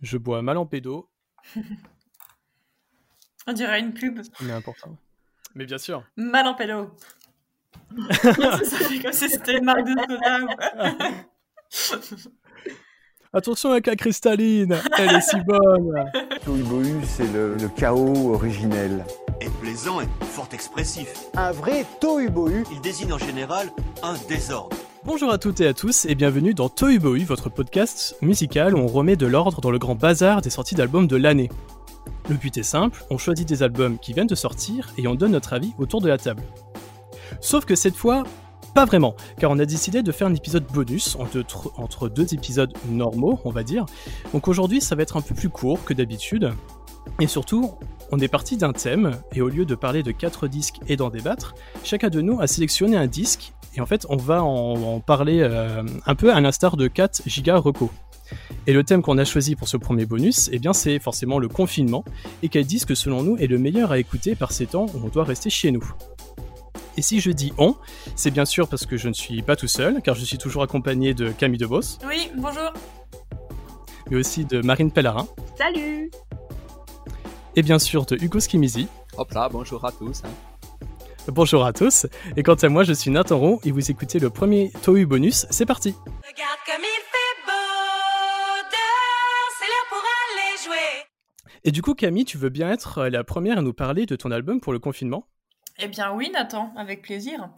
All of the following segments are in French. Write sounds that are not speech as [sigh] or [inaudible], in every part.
Je bois mal en pédo. [laughs] On dirait une pub. Mais important. Mais bien sûr. Mal en pédo. [laughs] comme si c'était une marque de soda. [laughs] Attention avec la cristalline, elle est si bonne. Tohubohu, c'est le, le, chaos originel. Est plaisant et fort expressif. Un vrai Tohubohu. Il désigne en général un désordre. Bonjour à toutes et à tous et bienvenue dans Tohubohu, votre podcast musical où on remet de l'ordre dans le grand bazar des sorties d'albums de l'année. Le but est simple, on choisit des albums qui viennent de sortir et on donne notre avis autour de la table. Sauf que cette fois, pas vraiment, car on a décidé de faire un épisode bonus entre, entre deux épisodes normaux, on va dire. Donc aujourd'hui, ça va être un peu plus court que d'habitude. Et surtout, on est parti d'un thème, et au lieu de parler de quatre disques et d'en débattre, chacun de nous a sélectionné un disque, et en fait, on va en, en parler euh, un peu à l'instar de 4 Giga Reco. Et le thème qu'on a choisi pour ce premier bonus, eh bien c'est forcément le confinement, et quel disque selon nous est le meilleur à écouter par ces temps où on doit rester chez nous. Et si je dis on, c'est bien sûr parce que je ne suis pas tout seul, car je suis toujours accompagné de Camille Debos. Oui, bonjour. Mais aussi de Marine Pellarin. Salut. Et bien sûr de Hugo Skimizi. Hop là, bonjour à tous. Hein. [laughs] Bonjour à tous. Et quant à moi, je suis Nathan Ron et vous écoutez le premier Tohu bonus. C'est parti. Regarde comme il fait beau dehors, c'est l'heure pour aller jouer. Et du coup, Camille, tu veux bien être la première à nous parler de ton album pour le confinement? Eh bien oui, Nathan, avec plaisir.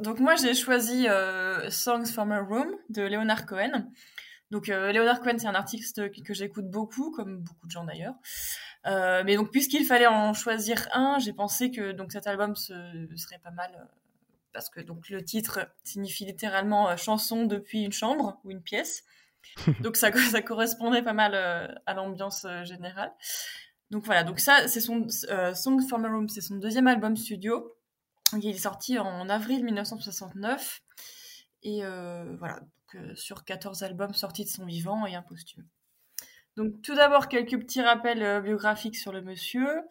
Donc moi, j'ai choisi euh, Songs from a Room de Leonard Cohen. Donc euh, Leonard Cohen, c'est un artiste que, que j'écoute beaucoup, comme beaucoup de gens d'ailleurs. Euh, mais donc puisqu'il fallait en choisir un, j'ai pensé que donc cet album serait pas mal euh, parce que donc le titre signifie littéralement euh, chanson depuis une chambre ou une pièce. [laughs] donc ça, ça correspondait pas mal à l'ambiance générale. Donc voilà, donc ça c'est son Song from a Room, c'est son deuxième album studio. Il est sorti en avril 1969 et voilà, donc, sur 14 albums sortis de son vivant et un posthume. Donc tout d'abord quelques petits rappels euh, biographiques sur le monsieur.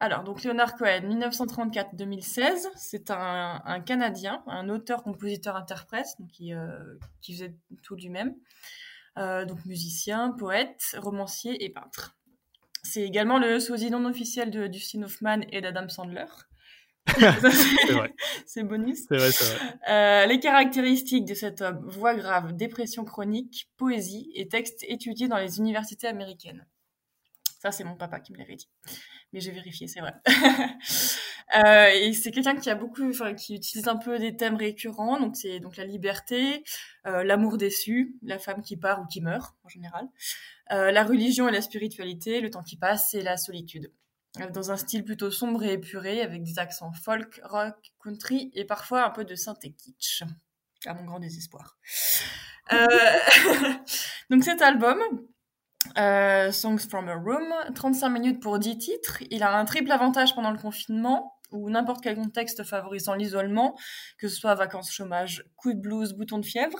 Alors donc Leonard Cohen, 1934-2016, c'est un, un, Canadien, un auteur, compositeur, interprète, donc qui, euh, qui faisait tout lui-même. Euh, donc musicien, poète, romancier et peintre. C'est également le sosie non officiel de Dustin Hoffman et d'Adam Sandler. [laughs] c'est bonus. C'est vrai, c'est vrai. Euh, les caractéristiques de cet homme voix grave, dépression chronique, poésie et textes étudiés dans les universités américaines. Ça, c'est mon papa qui me l'avait dit. Mais j'ai vérifié, c'est vrai. [laughs] euh, et c'est quelqu'un qui a beaucoup, enfin, qui utilise un peu des thèmes récurrents. Donc, c'est donc la liberté, euh, l'amour déçu, la femme qui part ou qui meurt, en général, euh, la religion et la spiritualité, le temps qui passe et la solitude dans un style plutôt sombre et épuré, avec des accents folk, rock, country et parfois un peu de synthé kitsch, à mon grand désespoir. Euh... [laughs] Donc cet album, euh, Songs from a Room, 35 minutes pour 10 titres, il a un triple avantage pendant le confinement, ou n'importe quel contexte favorisant l'isolement, que ce soit vacances, chômage, coup de blues, bouton de fièvre.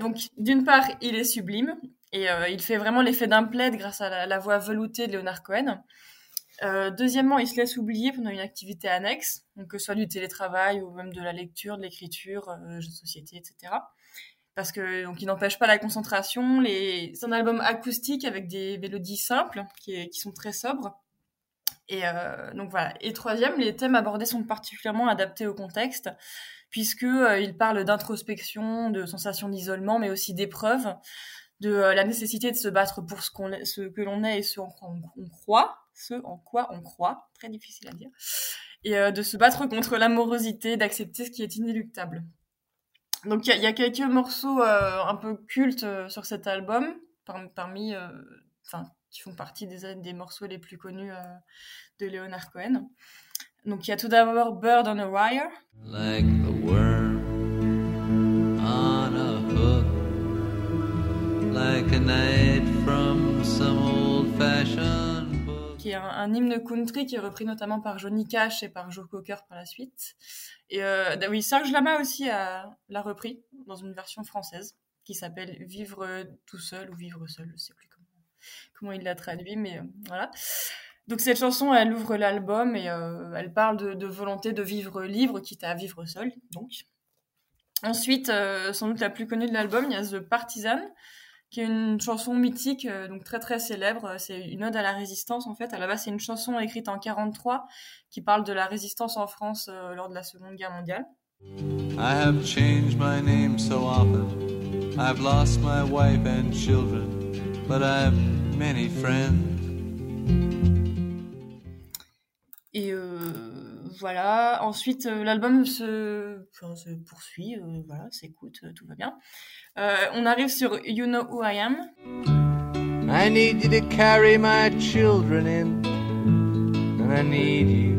Donc, d'une part, il est sublime, et euh, il fait vraiment l'effet d'un plaid grâce à la, la voix veloutée de Leonard Cohen. Euh, deuxièmement, il se laisse oublier pendant une activité annexe, donc que ce soit du télétravail ou même de la lecture, de l'écriture, euh, jeux de société, etc. Parce que donc il n'empêche pas la concentration. C'est un album acoustique avec des mélodies simples qui, sont très sobres. Et euh, donc voilà. Et troisième, les thèmes abordés sont particulièrement adaptés au contexte, puisque euh, il parle d'introspection, de sensations d'isolement, mais aussi d'épreuves, de euh, la nécessité de se battre pour ce, qu'on, ce que l'on est et ce en quoi on croit, ce en quoi on croit, très difficile à dire, et euh, de se battre contre l'amorosité, d'accepter ce qui est inéluctable. Donc il y, a quelques morceaux euh, un peu cultes euh, sur cet album, par, parmi, qui font partie des, des morceaux les plus connus de Leonard Cohen. Donc il y a tout d'abord Bird on a Wire. Like the worm on a hook, like a night from some old fashioned. Qui un, un, hymne country qui est repris notamment par Johnny Cash et par Joe Cocker par la suite. Et euh, oui, Serge Lama aussi l'a repris dans une version française qui s'appelle Vivre tout seul ou Vivre seul, je sais plus comment, comment il l'a traduit, mais euh, voilà. Donc cette chanson, elle ouvre l'album et euh, elle parle de, de, volonté de vivre libre, quitte à vivre seul. Donc ensuite, sans doute la plus connue de l'album, il y a The Partisan, qui est une chanson mythique, euh, donc très très célèbre. C'est une ode à la résistance en fait. À la base, c'est une chanson écrite en 43 qui parle de la résistance en France euh, lors de la Seconde Guerre mondiale. I have changed my name so often. I've lost my wife and children, but I've many friends. Et euh, voilà. Ensuite, euh, l'album se, enfin, se poursuit. euh, voilà, s'écoute, euh, tout va bien. On arrive sur You Know Who I Am. I need you to carry my children in, and I need you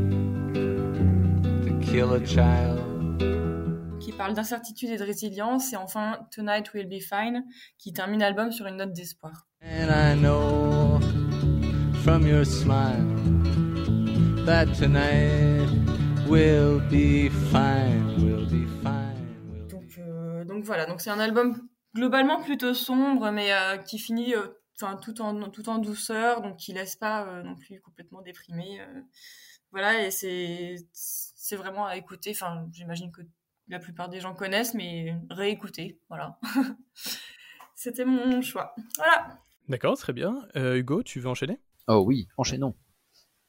to kill a child. qui parle d'incertitude et de résilience, et enfin Tonight Will Be Fine, qui termine l'album sur une note d'espoir. And I know from your smile that tonight will be fine, will be fine. Will be Donc, euh, donc voilà, donc c'est un album globalement plutôt sombre, mais euh, qui finit euh, enfin tout en tout en douceur, donc qui laisse pas euh, non plus complètement déprimé. euh. voilà, et c'est c'est vraiment à écouter. Enfin, j'imagine que la plupart des gens connaissent, mais réécouter, voilà. [laughs] C'était mon choix. Voilà. D'accord, très bien. Euh, Hugo, tu veux enchaîner? Oh oui, enchaînons.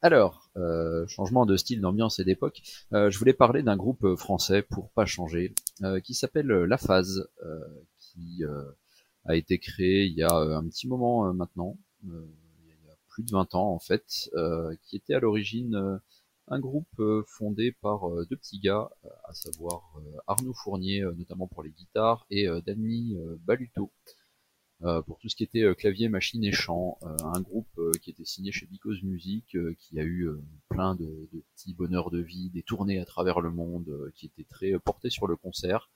Alors, euh, changement de style, d'ambiance et d'époque, euh, je voulais parler d'un groupe français, pour pas changer, euh, qui s'appelle La Phase, qui a été créé il y a un petit moment maintenant, il y a plus de 20 ans en fait, qui était à l'origine un groupe fondé par deux petits gars, à savoir Arnaud Fournier, notamment pour les guitares, et Danny Baluto, pour tout ce qui était euh, clavier, machine et chant. Euh, un groupe euh, qui était signé chez Because Music, euh, qui a eu euh, plein de, de petits bonheurs de vie, des tournées à travers le monde, euh, qui était très euh, porté sur le concert,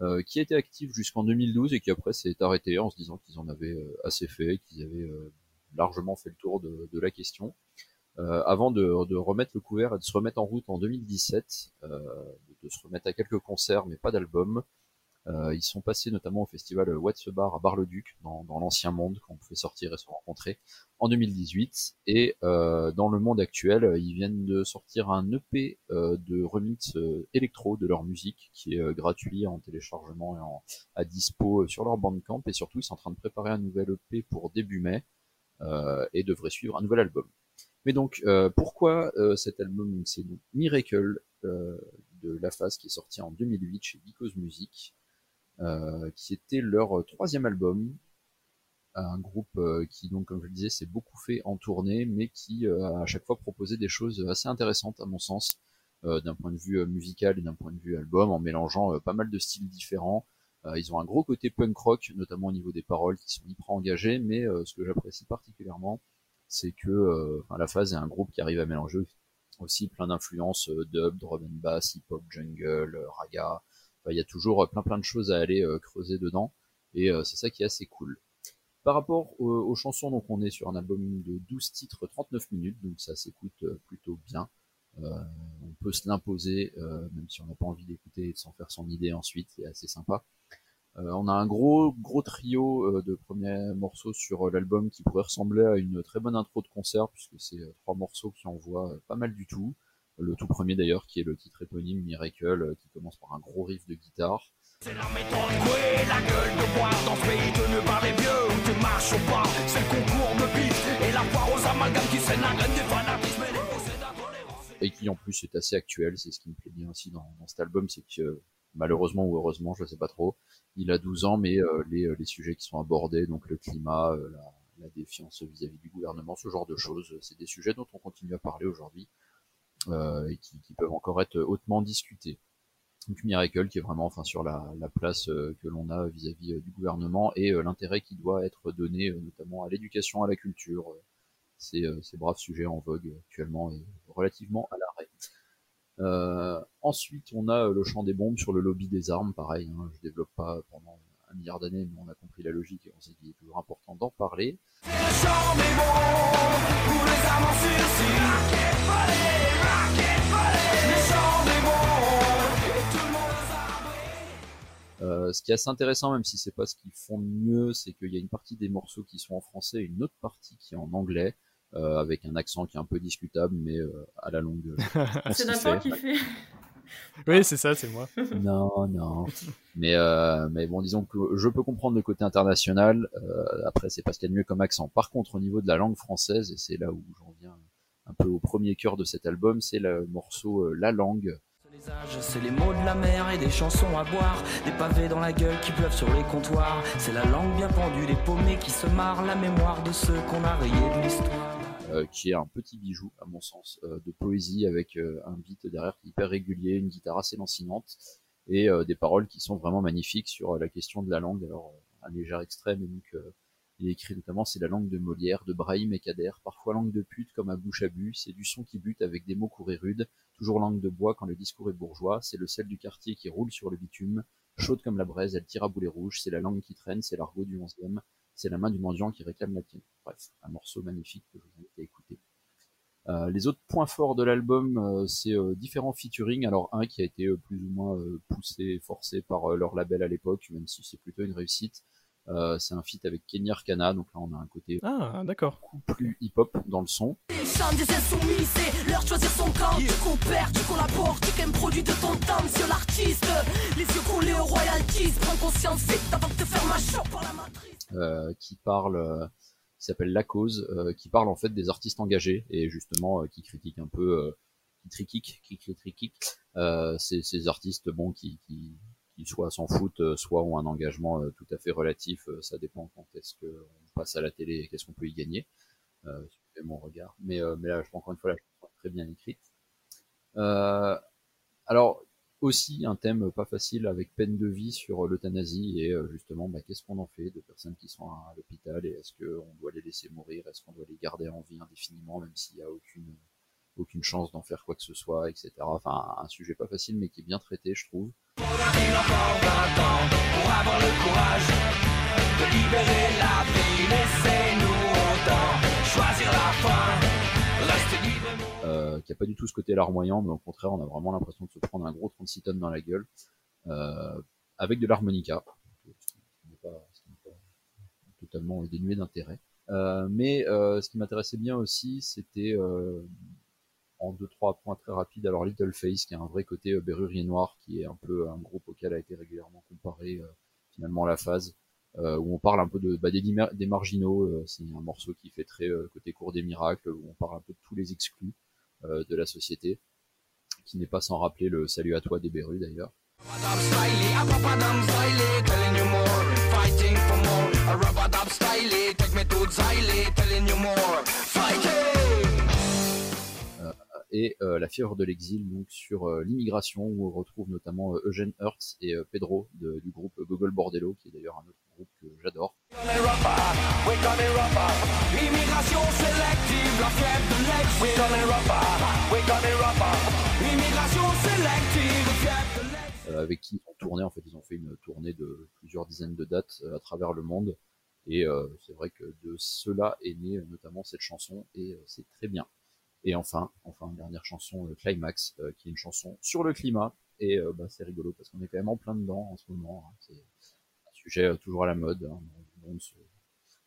euh, qui été actif jusqu'en 2012 et qui après s'est arrêté en se disant qu'ils en avaient euh, assez fait, qu'ils avaient euh, largement fait le tour de, de la question. Euh, avant de, de remettre le couvert et de se remettre en route en 2017, euh, de se remettre à quelques concerts mais pas d'album, euh, ils sont passés notamment au festival What's Bar à Bar-le-Duc, dans, dans l'ancien monde, qu'on pouvait sortir et se rencontrer, en 2018. Et euh, dans le monde actuel, ils viennent de sortir un EP euh, de remix euh, électro de leur musique, qui est euh, gratuit en téléchargement et en, à dispo sur leur bandcamp. Et surtout, ils sont en train de préparer un nouvel EP pour début mai, euh, et devraient suivre un nouvel album. Mais donc, euh, pourquoi euh, cet album? C'est Miracle euh, de La Phase qui est sorti en 2008 chez Because Music euh, qui était leur troisième album. Un groupe euh, qui, donc, comme je le disais, s'est beaucoup fait en tournée, mais qui euh, à chaque fois proposé des choses assez intéressantes, à mon sens, euh, d'un point de vue euh, musical et d'un point de vue album, en mélangeant euh, pas mal de styles différents. Euh, ils ont un gros côté punk rock, notamment au niveau des paroles, qui sont hyper engagées, mais euh, ce que j'apprécie particulièrement, c'est que euh, enfin, La Phase est un groupe qui arrive à mélanger aussi plein d'influences euh, dub, drum and bass, hip-hop, jungle, euh, raga, il y a toujours euh, plein plein de choses à aller euh, creuser dedans et euh, c'est ça qui est assez cool. Par rapport aux, chansons, donc on est sur un album de 12 titres, 39 minutes, donc ça s'écoute plutôt bien. On peut se l'imposer, même si on n'a pas envie d'écouter et de s'en faire son idée ensuite, c'est assez sympa. On a un gros gros trio de premiers morceaux sur l'album qui pourrait ressembler à une très bonne intro de concert puisque c'est trois morceaux qui envoient pas mal du tout. Le tout premier d'ailleurs qui est le titre éponyme Miracle euh, qui commence par un gros riff de guitare. et qui en plus est assez actuel. C'est ce qui me plaît bien aussi dans, dans cet album, c'est que malheureusement ou heureusement, je sais pas trop, il a 12 ans, mais euh, les, euh, les sujets qui sont abordés, donc le climat, euh, la, la défiance vis-à-vis du gouvernement, ce genre de choses, c'est des sujets dont on continue à parler aujourd'hui et qui, qui peuvent encore être hautement discutés. Donc Miracle qui est vraiment enfin sur la, la place euh, que l'on a vis-à-vis euh, du gouvernement et euh, l'intérêt qui doit être donné euh, notamment à l'éducation, à la culture, euh, ces, euh, ces braves sujets en vogue actuellement et relativement à l'arrêt. Euh, ensuite, on a euh, le champ des bombes sur le lobby des armes, pareil, hein, je développe pas pendant un milliard d'années, mais on a compris la logique et on dit qu'il est toujours important d'en parler. Euh, ce qui est assez intéressant, même si c'est pas ce qu'ils font de mieux, c'est qu'il y a une partie des morceaux qui sont en français et une autre partie qui est en anglais, euh, avec un accent qui est un peu discutable, mais euh, à la longue. [laughs] on C'est Nathan qui fait. Oui, c'est ça, c'est moi. Non, non. Mais, euh, mais bon, disons que je peux comprendre le côté international. Euh, après, c'est pas ce qu'il y a de mieux comme accent. Par contre, au niveau de la langue française, et c'est là où j'en viens un peu au premier cœur de cet album, c'est le morceau euh, La Langue. Les âges, c'est les mots de la mer et des chansons à boire, des pavés dans la gueule qui pleuvent sur les comptoirs. C'est la langue bien pendue, des paumés qui se marrent, la mémoire de ceux qu'on a rayés de l'histoire. Euh, qui est un petit bijou, à mon sens, euh, de poésie avec euh, un beat derrière hyper régulier, une guitare assez lancinante, et des paroles qui sont vraiment magnifiques sur la question de la langue. Alors, un léger extrait, mais donc, il écrit notamment, c'est la langue de Molière, de Brahim et Kader, parfois langue de pute comme à bouche à bu, c'est du son qui bute avec des mots courts et rudes, toujours langue de bois quand le discours est bourgeois, c'est le sel du quartier qui roule sur le bitume, chaude comme la braise, elle tire à boulet rouge, c'est la langue qui traîne, c'est l'argot du onzième, c'est la main du mendiant qui réclame la tienne. Bref, un morceau magnifique que je vous invite à écouter. Euh, les autres points forts de l'album, euh, c'est euh, différents featuring. Alors un qui a été euh, plus ou moins euh, poussé, forcé par euh, leur label à l'époque, même si c'est plutôt une réussite. Euh, c'est un feat avec Kenny Arcana, donc là on a un côté Ah, d'accord. beaucoup plus hip-hop dans le son. Ils chantent des insoumis, c'est leur de choisir son camp. Tu coopères, tu collabores, tu qu'un produit de ton temps, monsieur l'artiste. Les euh, qui parle, euh, qui s'appelle La Cause, euh, qui parle en fait des artistes engagés et justement qui critique un peu, qui triquique, qui critique ces, ces artistes bon qui, qui, qui soit s'en foutent, soit ont un engagement tout à fait relatif. ça dépend quand est-ce que on passe à la télé et qu'est-ce qu'on peut y gagner. Euh, c'est mon regard. Mais, euh, mais là, je pense encore une fois, chanson est très bien écrite. Euh, alors aussi un thème pas facile avec peine de vie sur l'euthanasie et euh, justement bah, qu'est-ce qu'on en fait de personnes qui sont à l'hôpital et est-ce qu'on doit les laisser mourir, est-ce qu'on doit les garder en vie indéfiniment même s'il n'y a aucune aucune chance d'en faire quoi que ce soit, etc. Enfin un sujet pas facile mais qui est bien traité je trouve. Euh, qui a pas du tout ce côté larmoyant, mais au contraire, on a vraiment l'impression de se prendre un gros 36 tonnes dans la gueule, euh, avec de l'harmonica, ce n'est pas, pas totalement dénué d'intérêt. Euh, mais ce qui m'intéressait bien aussi, c'était en deux trois points très rapides. Alors Little Face, qui a un vrai côté Berrurier Noir, qui est un peu un groupe auquel a été régulièrement comparé finalement la phase, où on parle un peu de bah, des, marginaux. c'est un morceau qui fait très côté cours des miracles, où on parle un peu de tous les exclus de la société, qui n'est pas sans rappeler le salut à toi des Berus d'ailleurs. et euh, La fièvre de l'exil, donc sur euh, l'immigration, où on retrouve notamment euh, Eugène Hertz et euh, Pedro de- du groupe Gogol Bordello, qui est d'ailleurs un autre que j'adore. Euh, avec qui ils ont tourné. En fait, ils ont fait une tournée de plusieurs dizaines de dates euh, à travers le monde. Et euh, c'est vrai que de cela est née notamment cette chanson, et c'est très bien. Et enfin, enfin, dernière chanson, euh, Climax, qui est une chanson sur le climat. Et bah, c'est rigolo parce qu'on est quand même en plein dedans en ce moment. hein. Sujet euh, toujours à la mode. hein.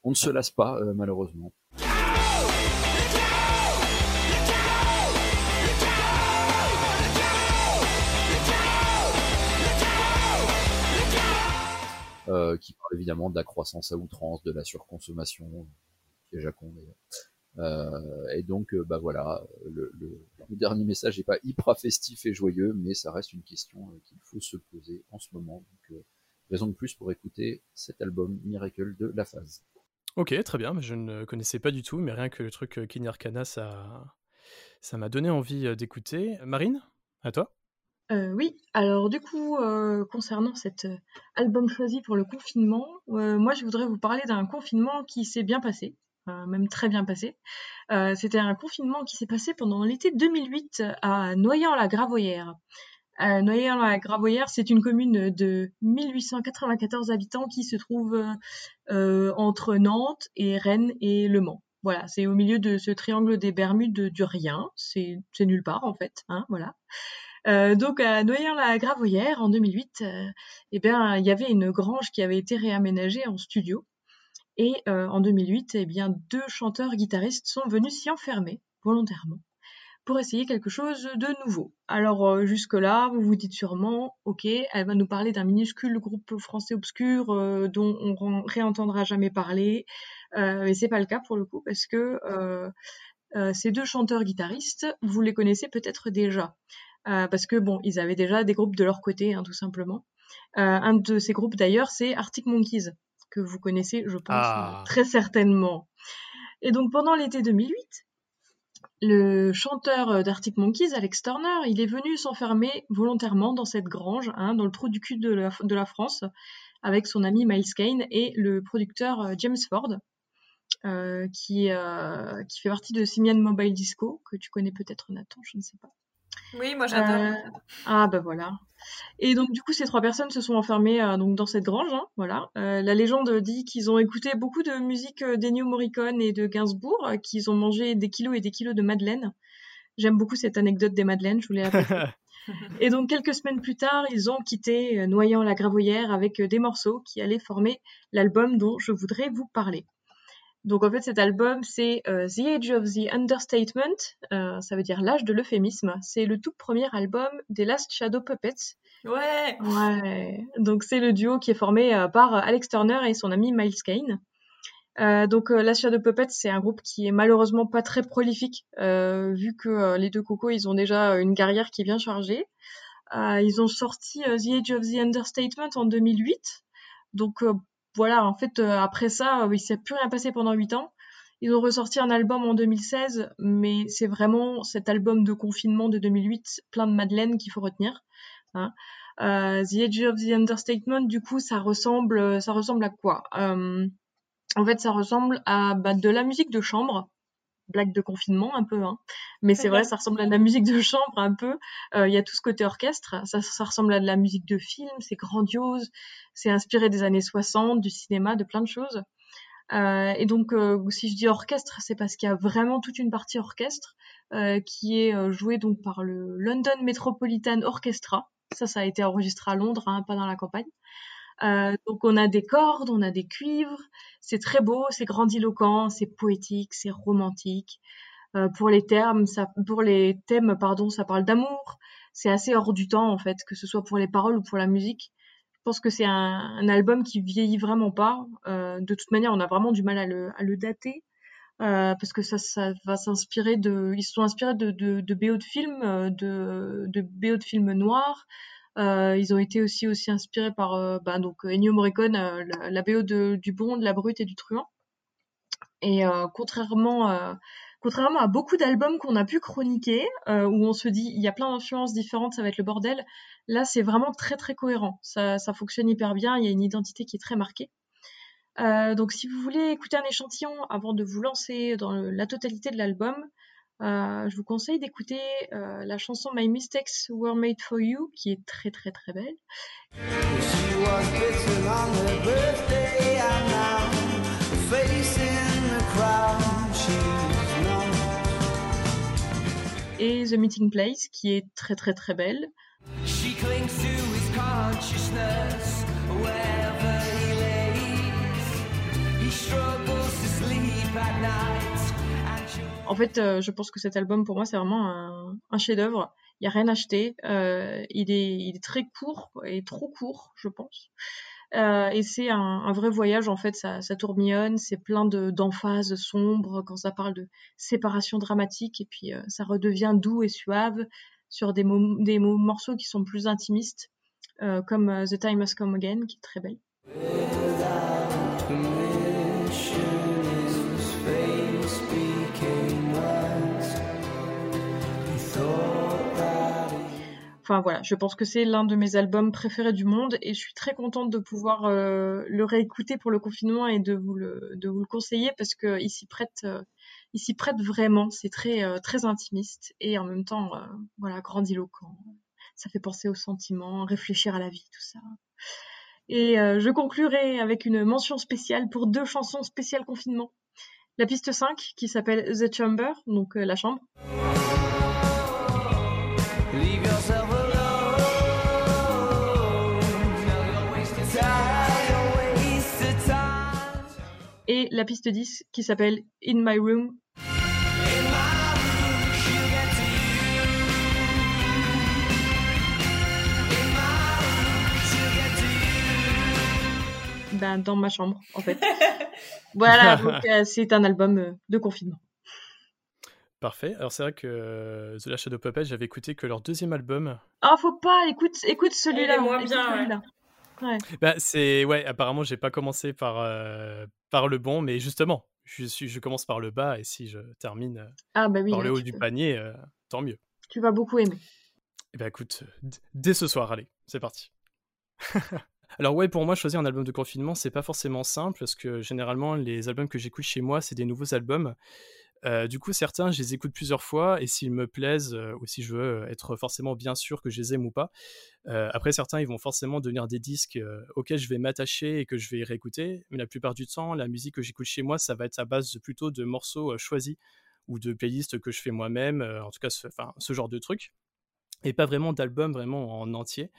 On, ne se, lasse pas, euh, malheureusement. euh, qui parle évidemment de la croissance à outrance, de la surconsommation, piège à con d'ailleurs. Euh, et donc, bah voilà, le, dernier message n'est pas hyper festif et joyeux, mais ça reste une question qu'il faut se poser en ce moment. Raison de plus pour écouter cet album Miracle de La Phase. Ok, très bien. Je ne connaissais pas du tout, mais rien que le truc euh, Kenny Arcana, ça, ça m'a donné envie euh, d'écouter. Marine, à toi. Euh, oui, alors du coup, euh, concernant cet album choisi pour le confinement, euh, moi je voudrais vous parler d'un confinement qui s'est bien passé, euh, même très bien passé. Euh, C'était un confinement qui s'est passé pendant l'été 2008 à Noyant-la-Gravoyère. Euh, Noyant-la-Gravoyère, c'est une commune de 1894 habitants qui se trouve euh, entre Nantes et Rennes et Le Mans. Voilà, c'est au milieu de ce triangle des Bermudes du rien, c'est nulle part en fait, hein, voilà. Euh, donc à Noyant-la-Gravoyère en 2008, euh, eh bien il y avait une grange qui avait été réaménagée en studio et en 2008, eh bien deux chanteurs guitaristes sont venus s'y enfermer volontairement pour essayer quelque chose de nouveau. Alors euh, jusque-là, vous vous dites sûrement, ok, elle va nous parler d'un minuscule groupe français obscur euh, dont on réentendra jamais parler, euh, et c'est pas le cas pour le coup parce que euh, ces deux chanteurs-guitaristes, vous les connaissez peut-être déjà, parce que bon, ils avaient déjà des groupes de leur côté, hein, tout simplement. Un de ces groupes d'ailleurs, c'est Arctic Monkeys, que vous connaissez, je pense, Ah. très certainement. Et donc pendant l'été 2008, le chanteur d'Arctic Monkeys, Alex Turner, il est venu s'enfermer volontairement dans cette grange, hein, dans le trou du cul de la, France, avec son ami Miles Kane et le producteur euh, James Ford, euh, qui, euh, qui fait partie de Simian Mobile Disco, que tu connais peut-être Nathan, je ne sais pas. Oui, moi j'adore. Euh, ah bah voilà. Et donc du coup ces trois personnes se sont enfermées euh, donc dans cette grange. hein, voilà. Euh, la légende dit qu'ils ont écouté beaucoup de musique euh, d'Ennio Morricone et de Gainsbourg, qu'ils ont mangé des kilos et des kilos de madeleine. J'aime beaucoup cette anecdote des madeleines, je voulais. [laughs] Et donc quelques semaines plus tard, ils ont quitté Noyant la Gravoyère avec des morceaux qui allaient former l'album dont je voudrais vous parler. Donc en fait cet album c'est euh, The Age of the Understatement, euh, ça veut dire l'âge de l'euphémisme. C'est le tout premier album des Last Shadow Puppets. Ouais. Ouais. Donc c'est le duo qui est formé euh, par Alex Turner et son ami Miles Kane. Donc Last Shadow Puppets c'est un groupe qui est malheureusement pas très prolifique vu que les deux cocos ils ont déjà une carrière qui est bien chargée. Ils ont sorti The Age of the Understatement en 2008. Donc voilà, en fait, euh, après ça, euh, il s'est plus rien passé pendant 8 ans. Ils ont ressorti un album en 2016, mais c'est vraiment cet album de confinement de 2008, plein de Madeleine qu'il faut retenir. Hein. Euh, the Age of the Understatement, du coup, ça ressemble, ça ressemble à quoi? Euh, En fait, ça ressemble à bah, de la musique de chambre, blague de confinement un peu, hein. mais c'est vrai, ça ressemble à de la musique de chambre un peu. Euh, Il y a tout ce côté orchestre, ça, ça ressemble à de la musique de film, c'est grandiose, c'est inspiré des années 60, du cinéma, de plein de choses. Euh, et donc, euh, si je dis orchestre, c'est parce qu'il y a vraiment toute une partie orchestre qui est jouée donc par le London Metropolitan Orchestra. Ça, ça a été enregistré à Londres, hein, pas dans la campagne. Euh, donc, on a des cordes, on a des cuivres. C'est très beau, c'est grandiloquent, c'est poétique, c'est romantique. Euh, pour les thèmes, ça parle d'amour. C'est assez hors du temps en fait, que ce soit pour les paroles ou pour la musique. Je pense que c'est un, album qui vieillit vraiment pas. Euh, de toute manière, on a vraiment du mal à le, dater. Parce que ça, va s'inspirer de, ils se sont inspirés de, de, films, de, de BO de films noirs. Euh, ils ont été aussi aussi inspirés par, euh, bah, donc Ennio Morricone, euh, la, BO de, du Bon, de la Brute et du Truand. Et contrairement, contrairement à beaucoup d'albums qu'on a pu chroniquer, où on se dit il y a plein d'influences différentes, ça va être le bordel. Là, c'est vraiment très très cohérent. Ça, ça fonctionne hyper bien. Il y a une identité qui est très marquée. Donc, si vous voulez écouter un échantillon avant de vous lancer dans la totalité de l'album, je vous conseille d'écouter euh, la chanson My Mistakes Were Made for You, qui est très très très belle. Et The Meeting Place, qui est très très très belle. She clings to his consciousness wherever he lays. He struggles to sleep at night. En fait, euh, je pense que cet album, pour moi, c'est vraiment un, chef-d'œuvre. Il n'y a rien à acheter. Euh, il, est, très court et trop court, je pense. Euh, et c'est un, vrai voyage, en fait, ça, tourbillonne, c'est plein de- d'emphases sombres quand ça parle de séparation dramatique, et puis euh, ça redevient doux et suave sur des, mo- des mo- morceaux qui sont plus intimistes, comme The Time Has Come Again, qui est très belle. Enfin voilà, je pense que c'est l'un de mes albums préférés du monde et je suis très contente de pouvoir euh, le réécouter pour le confinement et de vous le, conseiller parce que il s'y prête, euh, prête vraiment. C'est très, euh, très intimiste et en même temps, voilà, grandiloquent. Ça fait penser aux sentiments, réfléchir à la vie, tout ça. Et je conclurai avec une mention spéciale pour deux chansons spéciales confinement. La piste 5 qui s'appelle The Chamber, donc la chambre. la piste 10 qui s'appelle In My Room Ben, dans ma chambre, en fait. [laughs] voilà, donc euh, c'est un album euh, de confinement. Parfait. Alors c'est vrai que euh, The Last Shadow Puppet, j'avais écouté que leur deuxième album. Ah, faut pas, écoute, écoute celui-là. moins bien. Celui Ouais. Bah c'est ouais, apparemment j'ai pas commencé par euh, par le bon, mais justement, je suis je commence par le bas et si je termine euh, Ah, bah oui, par le haut du peux- panier, euh, tant mieux. tu vas beaucoup aimer. Eh ben écoute, dès ce soir, allez, c'est parti. [laughs] Alors ouais, pour moi, choisir un album de confinement, c'est pas forcément simple parce que généralement, les albums que j'écoute chez moi, c'est des nouveaux albums. Euh, du coup, certains, je les écoute plusieurs fois et s'ils me plaisent euh, ou si je veux être forcément bien sûr que je les aime ou pas. Euh, après, certains, ils vont forcément devenir des disques auxquels je vais m'attacher et que je vais réécouter. Mais la plupart du temps, la musique que j'écoute chez moi, ça va être à base plutôt de morceaux choisis ou de playlists que je fais moi-même, en tout cas, ce, genre de trucs et pas vraiment d'albums vraiment en entier.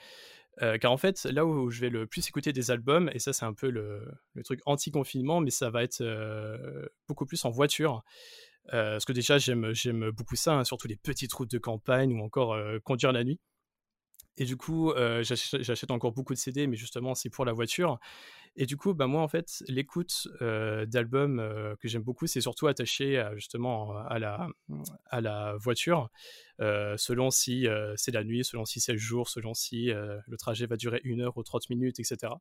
Car en fait, là où je vais le plus écouter des albums, et ça c'est un peu le, truc anti-confinement, mais ça va être beaucoup plus en voiture. Euh, parce que déjà j'aime, beaucoup ça, hein, surtout les petites routes de campagne ou encore euh, conduire la nuit. Et du coup, euh, j'achète, encore beaucoup de CD, mais justement c'est pour la voiture. Et du coup, bah, moi en fait, l'écoute d'albums que j'aime beaucoup, c'est surtout attaché à, justement à la, voiture, selon si c'est la nuit, selon si c'est le jour, selon si le trajet va durer une heure ou 30 minutes, etc.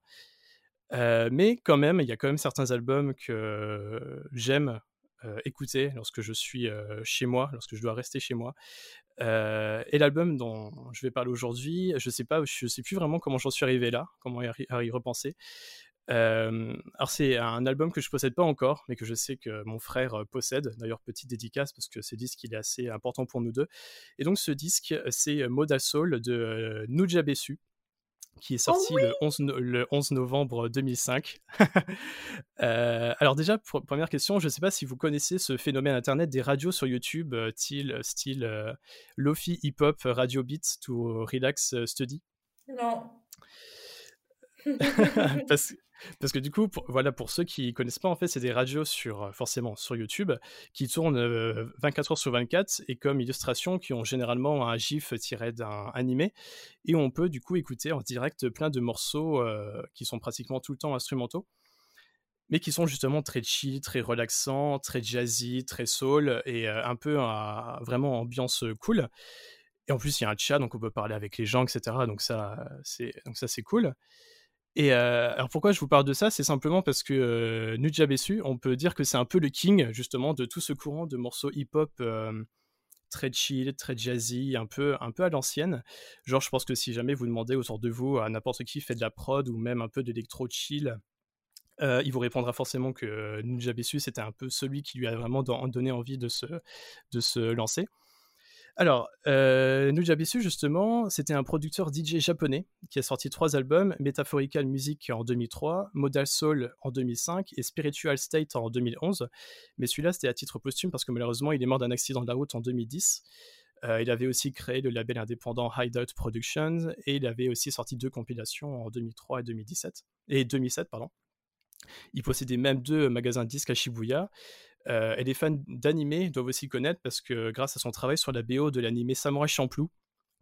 Mais quand même, il y a quand même certains albums que j'aime écouter lorsque je suis euh, chez moi, lorsque je dois rester chez moi. Euh, et l'album dont je vais parler aujourd'hui, je sais pas, je sais plus vraiment comment j'en suis arrivé là, comment y, repenser. Euh, alors c'est un album que je possède pas encore, mais que je sais que mon frère euh, possède. D'ailleurs petite dédicace parce que ce disque il est assez important pour nous deux. Et donc ce disque c'est Modal Soul de euh, Nuja Bessu qui est sorti le, 11 no- le 11 novembre 2005. [laughs] Euh, alors déjà, pr- première question, je ne sais pas si vous connaissez ce phénomène internet des radios sur YouTube, euh, style, style euh, Lofi Hip Hop, Radio Beat to Relax euh, Study? Non. [laughs] parce, parce que du coup, pour, voilà, pour ceux qui connaissent pas, en fait, c'est des radios sur, euh, forcément sur YouTube qui tournent euh, 24 heures sur 24 et comme illustration qui ont généralement un gif tiré d'un animé et on peut du coup écouter en direct plein de morceaux euh, qui sont pratiquement tout le temps instrumentaux mais qui sont justement très chill, très relaxants, très jazzy, très soul et euh, un peu euh, vraiment ambiance cool. Et en plus, il y a un chat, donc on peut parler avec les gens, etc. Donc ça, c'est donc ça c'est cool. Et euh, alors pourquoi je vous parle de ça? C'est simplement parce que euh, Nuja Bessu, on peut dire que c'est un peu le king justement de tout ce courant de morceaux hip-hop euh, très chill, très jazzy, un peu, un peu à l'ancienne. Genre, je pense que si jamais vous demandez autour de vous à n'importe qui fait de la prod ou même un peu d'électro chill, euh, il vous répondra forcément que Nuja Bessu c'était un peu celui qui lui a vraiment don- donné envie de de se lancer. Alors, euh, Nujabessu, justement, c'était un producteur DJ japonais qui a sorti trois albums, Metaphorical Music en 2003, Modal Soul en 2005 et Spiritual State en 2011. Mais celui-là, c'était à titre posthume parce que malheureusement, il est mort d'un accident de la route en 2010. Euh, il avait aussi créé le label indépendant Hideout Productions et il avait aussi sorti deux compilations en 2003 et 2017 et 2007 pardon. Il possédait même deux magasins de disques à Shibuya. Euh, et les fans d'anime doivent aussi connaître parce que grâce à son travail sur la BO de l'anime Samurai Champloo,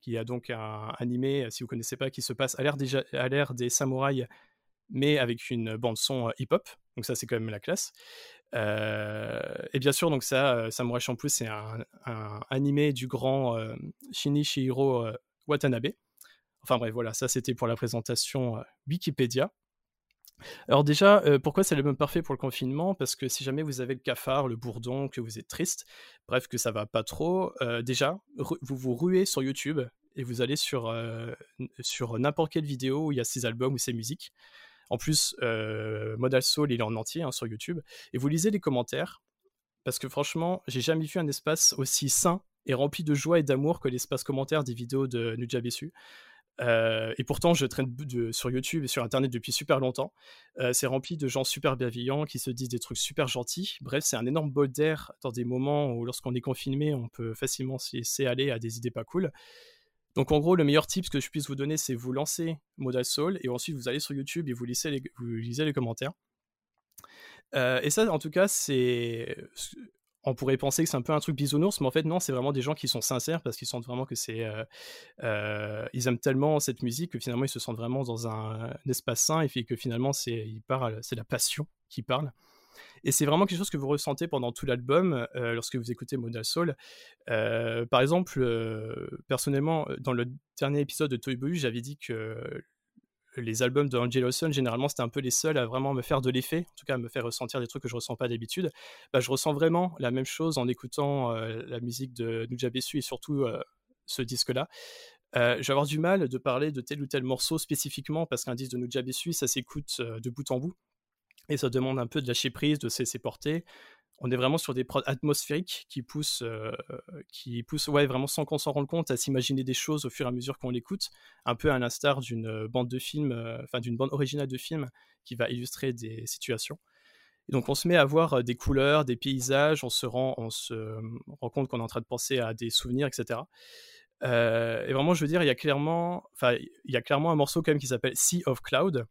qui a donc un animé, si vous connaissez pas, qui se passe à l'ère des, des samouraïs, mais avec une bande son hip-hop. Donc ça, c'est quand même la classe. Euh, et bien sûr, donc ça, euh, Samurai Champloo, c'est un, un, animé du grand euh, Shinichiro euh, Watanabe. Enfin bref, voilà, ça c'était pour la présentation euh, Wikipédia. Alors déjà, euh, pourquoi c'est l'album parfait pour le confinement? Parce que si jamais vous avez le cafard, le bourdon, que vous êtes triste, bref, que ça va pas trop, euh, déjà, vous vous ruez sur YouTube et vous allez sur, euh, n'importe quelle vidéo où il y a ces albums ou ces musiques. En plus, Modal Soul, il est en entier hein, sur YouTube. Et vous lisez les commentaires, parce que franchement, j'ai jamais vu un espace aussi sain et rempli de joie et d'amour que l'espace commentaire des vidéos de Nujabessu. Euh, et pourtant, je traîne sur YouTube et sur Internet depuis super longtemps. Euh, c'est rempli de gens super bienveillants qui se disent des trucs super gentils. Bref, c'est un énorme bol d'air dans des moments où, lorsqu'on est confiné, on peut facilement se laisser aller à des idées pas cool. Donc, en gros, le meilleur tip que je puisse vous donner, c'est vous lancer Modal Soul et ensuite vous allez sur YouTube et vous lisez les, vous lisez les commentaires. Euh, et ça, en tout cas, c'est on pourrait penser que c'est un peu un truc bisounours, mais en fait non, c'est vraiment des gens qui sont sincères parce qu'ils sentent vraiment que c'est, euh, euh, ils aiment tellement cette musique que finalement ils se sentent vraiment dans un, espace sain et que finalement c'est, la passion qui parle. Et c'est vraiment quelque chose que vous ressentez pendant tout l'album euh, lorsque vous écoutez Modal Soul. Par exemple, personnellement, dans le dernier épisode de Toy Boy, j'avais dit que les albums de Angel Olsen, généralement, c'était un peu les seuls à vraiment me faire de l'effet, en tout cas à me faire ressentir des trucs que je ressens pas d'habitude. Bah, je ressens vraiment la même chose en écoutant euh, la musique de Nuja Bessu et surtout euh, ce disque-là. Euh, je vais avoir du mal de parler de tel ou tel morceau spécifiquement parce qu'un disque de Nuja Bessu, ça s'écoute euh, de bout en bout et ça demande un peu de lâcher prise, de se laisser porter. On est vraiment sur des prods atmosphériques qui poussent, euh, qui poussent, ouais, vraiment sans qu'on s'en rende compte, à s'imaginer des choses au fur et à mesure qu'on l'écoute, un peu à l'instar d'une euh, bande de film, euh, enfin d'une bande originale de film qui va illustrer des situations. Et donc on se met à voir des couleurs, des paysages, on se rend, on se rend compte qu'on est en train de penser à des souvenirs, etc. Et vraiment, je veux dire, il y a clairement, enfin, il y a clairement un morceau quand même qui s'appelle Sea of Cloud.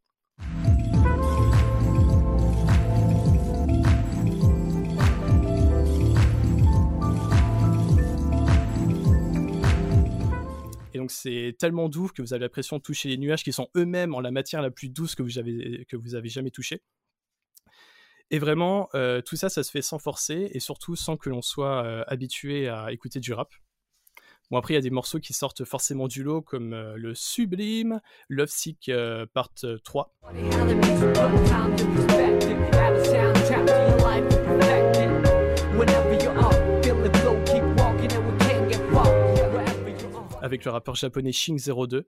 Donc c'est tellement doux que vous avez l'impression de toucher les nuages qui sont eux-mêmes en la matière la plus douce que vous avez, que vous avez jamais touchée. Et vraiment, euh, tout ça, ça se fait sans forcer et surtout sans que l'on soit euh, habitué à écouter du rap. Bon, après, il y a des morceaux qui sortent forcément du lot, comme euh, le sublime Love Sick euh, Part 3. Avec le rappeur japonais Shing02.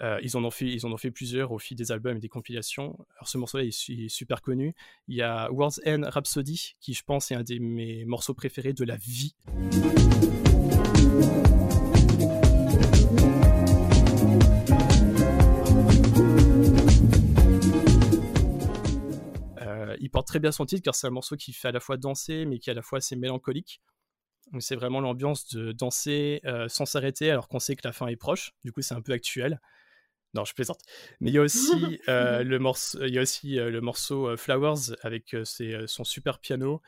Euh, ils, en ont fait, ils en ont fait plusieurs au fil des albums et des compilations. Alors ce morceau-là est, est super connu. Il y a World's End Rhapsody, qui je pense est un de mes morceaux préférés de la vie. Euh, il porte très bien son titre car c'est un morceau qui fait à la fois danser mais qui est à la fois assez mélancolique. C'est vraiment l'ambiance de danser euh, sans s'arrêter alors qu'on sait que la fin est proche. Du coup c'est un peu actuel. Non, je plaisante. Mais il y a aussi euh, [laughs] le morceau, il y a aussi euh, le morceau Flowers avec ses, euh, son super piano.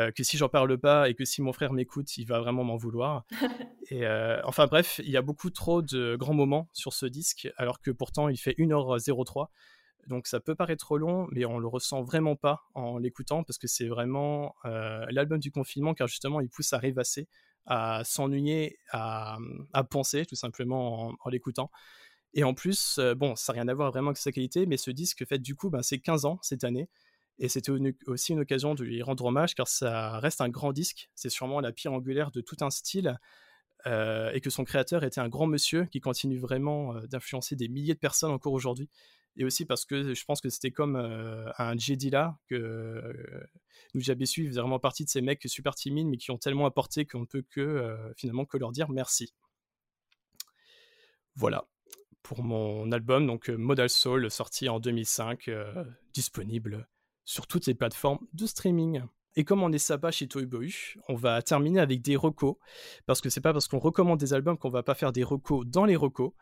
Euh, que si j'en parle pas et que si mon frère m'écoute, il va vraiment m'en vouloir. [laughs] et euh, enfin bref, il y a beaucoup trop de grands moments sur ce disque, alors que pourtant il fait 1h03. Donc ça peut paraître trop long, mais on le ressent vraiment pas en l'écoutant parce que c'est vraiment euh, l'album du confinement car justement il pousse à rêvasser, à s'ennuyer, à, à penser tout simplement en, en l'écoutant. Et en plus, euh, bon, ça n'a rien à voir vraiment avec sa qualité, mais ce disque fait du coup, ben, c'est 15 ans cette année. Et c'était aussi une occasion de lui rendre hommage car ça reste un grand disque. C'est sûrement la pierre angulaire de tout un style. euh, et que son créateur était un grand monsieur qui continue vraiment euh, d'influencer des milliers de personnes encore aujourd'hui. Et aussi parce que je pense que c'était comme euh, un Jedi là, que Nuja Bessu faisait vraiment partie de ces mecs super timides mais qui ont tellement apporté qu'on ne peut que finalement que leur dire merci. Voilà pour mon album, donc Modal Soul, sorti en 2005, euh, disponible sur toutes les plateformes de streaming. Et comme on est sympa chez Toy Boy, on va terminer avec des recos, parce que c'est pas parce qu'on recommande des albums qu'on va pas faire des recos dans les recos.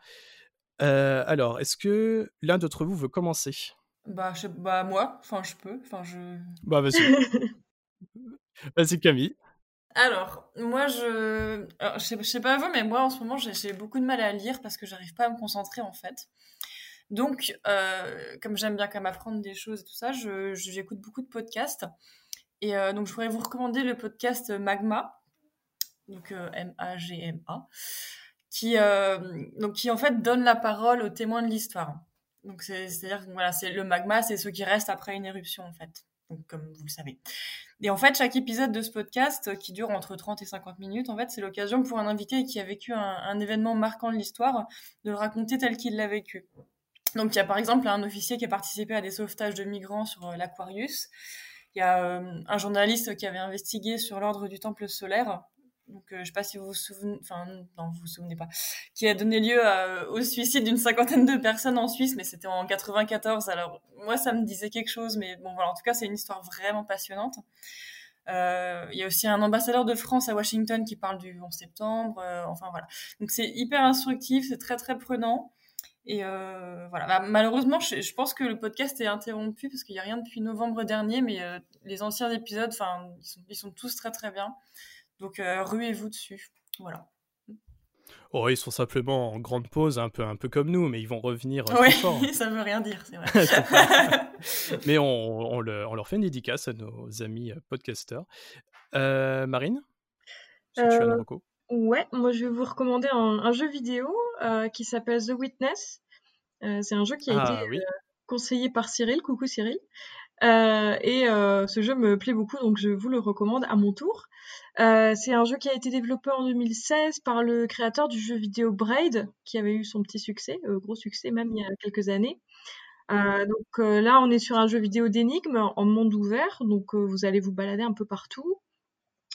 Euh, alors, est-ce que l'un d'entre vous veut commencer? Bah, je bah moi, enfin je peux, enfin je. Bah vas-y. [laughs] vas-y Camille. Alors, moi, je... alors, je, sais, je sais pas vous, mais moi, en ce moment, j'ai j'ai beaucoup de mal à lire parce que j'arrive pas à me concentrer, en fait. Donc, euh, comme j'aime bien quand même apprendre des choses et tout ça, j'écoute beaucoup de podcasts. Et euh, donc, je pourrais vous recommander le podcast Magma, donc euh, M-A-G-M-A, qui, donc, qui en fait donne la parole aux témoins de l'histoire. Donc, c'est- c'est-à-dire que le magma, c'est ceux qui restent après une éruption, en fait. Comme vous le savez. Et en fait, chaque épisode de ce podcast, qui dure entre 30 et 50 minutes, en fait, c'est l'occasion pour un invité qui a vécu un, un événement marquant de l'histoire de le raconter tel qu'il l'a vécu. Donc, il y a par exemple un officier qui a participé à des sauvetages de migrants sur euh, l'Aquarius. Il y a euh, un journaliste qui avait investigué sur l'ordre du Temple solaire. Donc, euh, je sais pas si vous vous souvenez, enfin, non, vous vous souvenez pas, qui a donné lieu au suicide d'une cinquantaine de personnes en Suisse, mais c'était en 94. Alors, moi, ça me disait quelque chose, mais bon, voilà, en tout cas, c'est une histoire vraiment passionnante. Il y a aussi un ambassadeur de France à Washington qui parle du 11 septembre. enfin voilà. Donc c'est hyper instructif, c'est très très prenant. Et euh, voilà. Bah, malheureusement, je, je pense que le podcast est interrompu parce qu'il n'y a rien depuis novembre dernier, mais euh, les anciens épisodes, enfin, ils sont, ils sont tous très très bien. Donc euh, ruez-vous dessus. Voilà. Oh, ils sont simplement en grande pause, un peu, un peu comme nous, mais ils vont revenir euh, fort. [laughs] ça veut rien dire, c'est vrai. [laughs] [laughs] Mais on, on le- on leur fait une dédicace à nos amis podcasteurs. Euh, Marine? Que tu as reco Ouais, moi je vais vous recommander un, un jeu vidéo euh, qui s'appelle The Witness. Euh, c'est un jeu qui a Ah été oui. euh, conseillé par Cyril. Coucou Cyril. Euh, et euh, ce jeu me plaît beaucoup, donc je vous le recommande à mon tour. Euh, c'est un jeu qui a été développé en 2016 par le créateur du jeu vidéo Braid, qui avait eu son petit succès, euh, gros succès même il y a quelques années. Euh, donc euh, là, on est sur un jeu vidéo d'énigmes en monde ouvert, donc euh, vous allez vous balader un peu partout.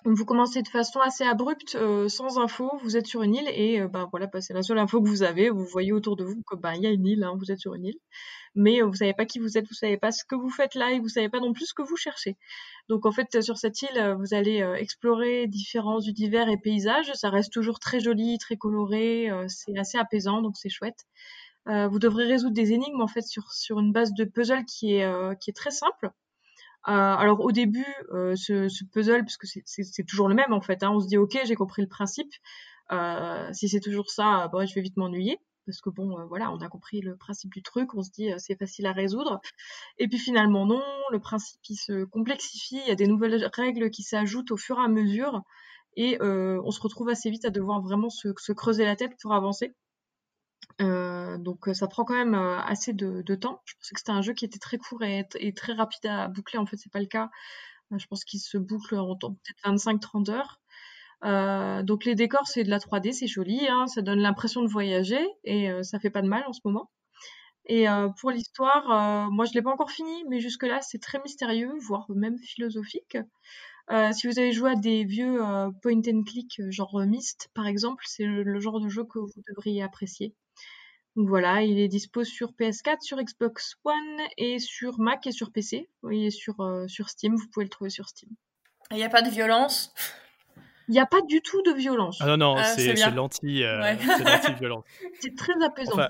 Vous commencez de façon assez abrupte, euh, sans info, vous êtes sur une île et euh, bah voilà, bah, c'est la seule info que vous avez. Vous voyez autour de vous que bah il y a une île, hein, vous êtes sur une île, mais euh, vous savez pas qui vous êtes, vous savez pas ce que vous faites là et vous savez pas non plus ce que vous cherchez. Donc en fait, sur cette île, euh, vous allez euh, explorer différents univers et paysages. Ça reste toujours très joli, très coloré, euh, c'est assez apaisant, donc c'est chouette. Vous devrez résoudre des énigmes en fait sur sur une base de puzzle qui est qui est très simple. Euh, alors au début, euh, ce, puzzle, parce que c'est- toujours le même en fait, hein, on se dit ok, j'ai compris le principe. Euh, si c'est toujours ça, bah, je vais vite m'ennuyer. Parce que bon, voilà, on a compris le principe du truc, on se dit c'est facile à résoudre. Et puis finalement non, le principe il se complexifie, il y a des nouvelles règles qui s'ajoutent au fur et à mesure, et on se retrouve assez vite à devoir vraiment se creuser la tête pour avancer. Euh, donc euh, ça prend quand même euh, assez de, temps. Je pensais que c'était un jeu qui était très court et, très rapide à boucler. En fait, c'est pas le cas. Je pense qu'il se boucle en peut-être 25-30 heures. Donc les décors, c'est de la 3D, c'est joli, hein, ça donne l'impression de voyager et ça fait pas de mal en ce moment. Et pour l'histoire, moi je l'ai pas encore fini, mais jusque-là c'est très mystérieux, voire même philosophique. Si vous avez joué à des vieux point and click, genre Myst par exemple, c'est le genre de jeu que vous devriez apprécier. Donc voilà, il est dispo sur PS4, sur Xbox One et sur Mac et sur PC. Il est sur, euh, sur Steam, vous pouvez le trouver sur Steam. Il n'y a pas de violence? Il n'y a pas du tout de violence. Ah non, non, Ah, c'est euh, Ouais. c'est l'anti-violence. [laughs] C'est très apaisant. Enfin,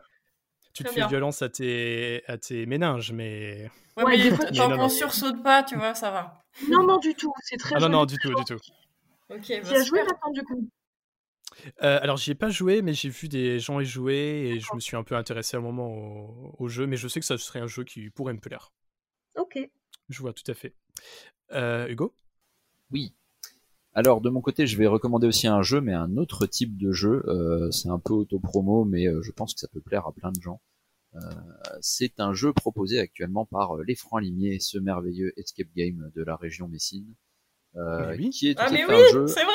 tu te fais bien. violence à tes, à tes méninges, mais... Ouais, Ouais, mais des fois, tant Mais non, qu'on non. sursaute pas, tu vois, ça va. Non, non, du tout. C'est très Ah non, non, du tout, du tout. Ok, Qui bah, a joué super. maintenant du coup? Euh, alors, j'y ai pas joué, mais j'ai vu des gens y jouer et je me suis un peu intéressé à un moment au, au jeu, mais je sais que ça serait un jeu qui pourrait me plaire. Ok. Je vois tout à fait. Euh, Hugo? Oui. Alors de mon côté, je vais recommander aussi un jeu, mais un autre type de jeu. Euh, c'est un peu auto-promo, mais je pense que ça peut plaire à plein de gens. Euh, c'est un jeu proposé actuellement par Les Francs Limiers, ce merveilleux escape game de la région Messine, euh, Mais oui. qui est tout Ah, à mais fait oui, un jeu. c'est vrai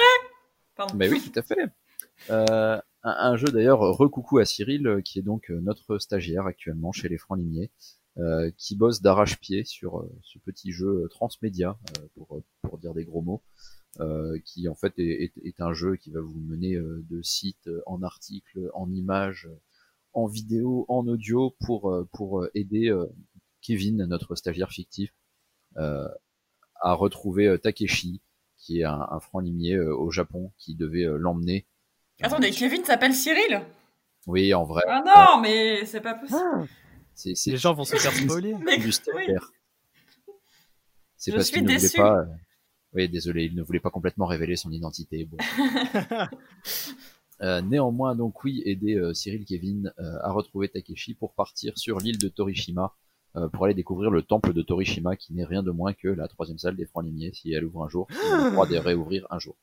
Pardon. Mais oui, tout à fait. Euh, un, un jeu d'ailleurs, recoucou à Cyril, euh, qui est donc euh, notre stagiaire actuellement chez les Francs Limiers, euh, qui bosse d'arrache-pied sur euh, ce petit jeu euh, transmédia, euh, pour, pour dire des gros mots, euh, qui en fait est, est- un jeu qui va vous mener euh, de sites euh, en articles, en images, euh, en vidéo, en audio, pour, euh, pour euh, aider euh, Kevin, notre stagiaire fictif, euh, à retrouver euh, Takeshi, qui est un, un franc limier euh, au Japon, qui devait euh, l'emmener. Attendez, Kevin s'appelle Cyril Oui, en vrai. Ah non, mais c'est pas possible. C'est Les gens vont se faire spoiler. [laughs] Oui. C'est Je parce suis qu'il ne voulait pas. euh, Oui, désolé, il ne voulait pas complètement révéler son identité. Bon. [laughs] Euh, néanmoins, donc oui, aider euh, Cyril Kevin euh, à retrouver Takeshi pour partir sur l'île de Torishima euh, pour aller découvrir le temple de Torishima qui n'est rien de moins que la troisième salle des Francs Limiers si elle ouvre un jour, si elle croit de réouvrir un jour.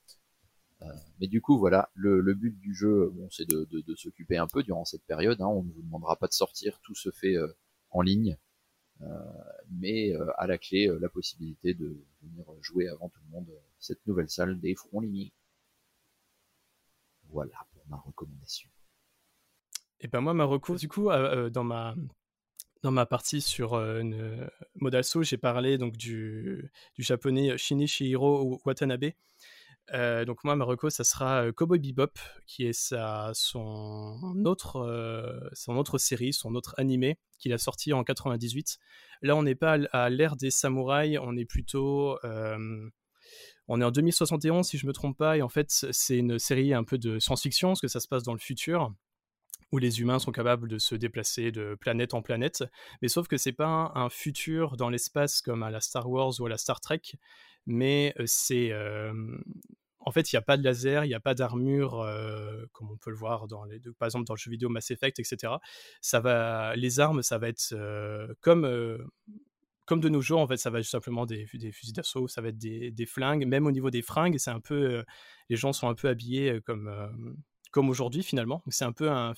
Euh, mais du coup, voilà, le, but du jeu, c'est de, s'occuper un peu durant cette période. Hein, on ne vous demandera pas de sortir, tout se fait euh, en ligne, Euh, mais à la clé, la possibilité de venir jouer avant tout le monde cette nouvelle salle des Francs Limiers. Voilà pour ma recommandation. Et ben moi, ma recours, du coup, dans ma dans ma partie sur euh, une, j'ai parlé donc du, du japonais Shinichiro Watanabe. Euh, donc moi, ma reco, ça sera euh, Cowboy Bebop, qui est sa, son, autre, euh, son autre série, son autre animé, qu'il a sorti en 98. Là, on n'est pas à l'ère des samouraïs, on est plutôt... On est en 2071 si je me trompe pas, et en fait c'est une série un peu de science-fiction parce que ça se passe dans le futur où les humains sont capables de se déplacer de planète en planète, mais sauf que c'est pas un futur dans l'espace comme à la Star Wars ou à la Star Trek, mais c'est en fait, il n'y a pas de laser, il n'y a pas d'armure, comme on peut le voir dans les, par exemple dans le jeu vidéo Mass Effect, etc. Ça va, les armes, ça va être comme, comme de nos jours, en fait, ça va être simplement des, des fusils d'assaut, ça va être des, des, flingues. Même au niveau des fringues, c'est un peu, les gens sont un peu habillés comme, comme aujourd'hui finalement. C'est un peu un,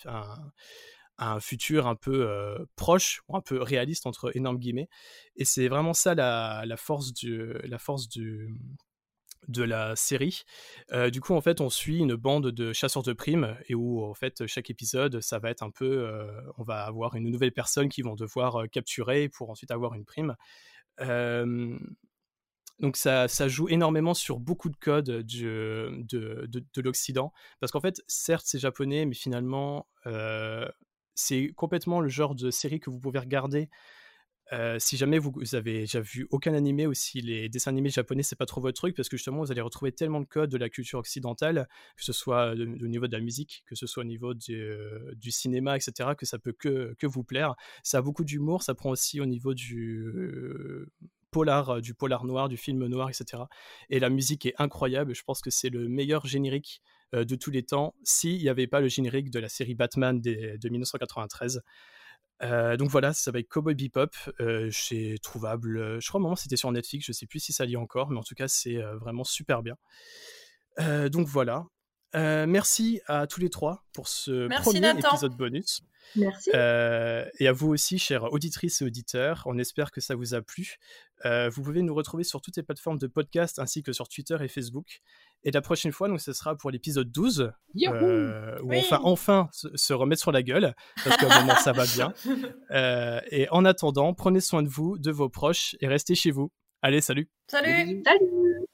un, futur un peu proche, un peu réaliste entre énormes guillemets. Et c'est vraiment ça la, la force du, la force de la série. Du coup, en fait, on suit une bande de chasseurs de primes et où, en fait, chaque épisode, ça va être un peu, on va avoir une nouvelle personne qu'ils vont devoir capturer pour ensuite avoir une prime. Donc ça, ça, joue énormément sur beaucoup de codes de, de, de l'Occident. Parce qu'en fait, certes, c'est japonais, mais finalement, c'est complètement le genre de série que vous pouvez regarder si jamais vous, vous, avez déjà vu aucun animé ou si les dessins animés japonais c'est pas trop votre truc parce que justement vous allez retrouver tellement de codes de la culture occidentale que ce soit au niveau de la musique que ce soit au niveau du, cinéma etc que ça peut que, que vous plaire. Ça a beaucoup d'humour ça prend aussi au niveau du polar du polar noir du film noir etc et la musique est incroyable je pense que c'est le meilleur générique euh, de tous les temps s'il n'y avait pas le générique de la série Batman de 1993 euh, donc voilà, ça être Cowboy Bebop. Euh, c'est trouvable. Je crois moment c'était sur Netflix. Je sais plus si ça lit encore, mais en tout cas c'est vraiment super bien. Donc voilà. Euh, merci à tous les trois pour ce merci premier Nathan. épisode bonus. Merci. Euh, et à vous aussi, chères auditrices et auditeurs. On espère que ça vous a plu. Euh, vous pouvez nous retrouver sur toutes les plateformes de podcast ainsi que sur Twitter et Facebook. Et la prochaine fois, donc, ce sera pour l'épisode 12, euh, où oui. on va enfin se, se, remettre sur la gueule, parce qu'à un moment, ça va bien. [laughs] Euh, et en attendant, prenez soin de vous, de vos proches, et restez chez vous. Allez, salut Salut Salut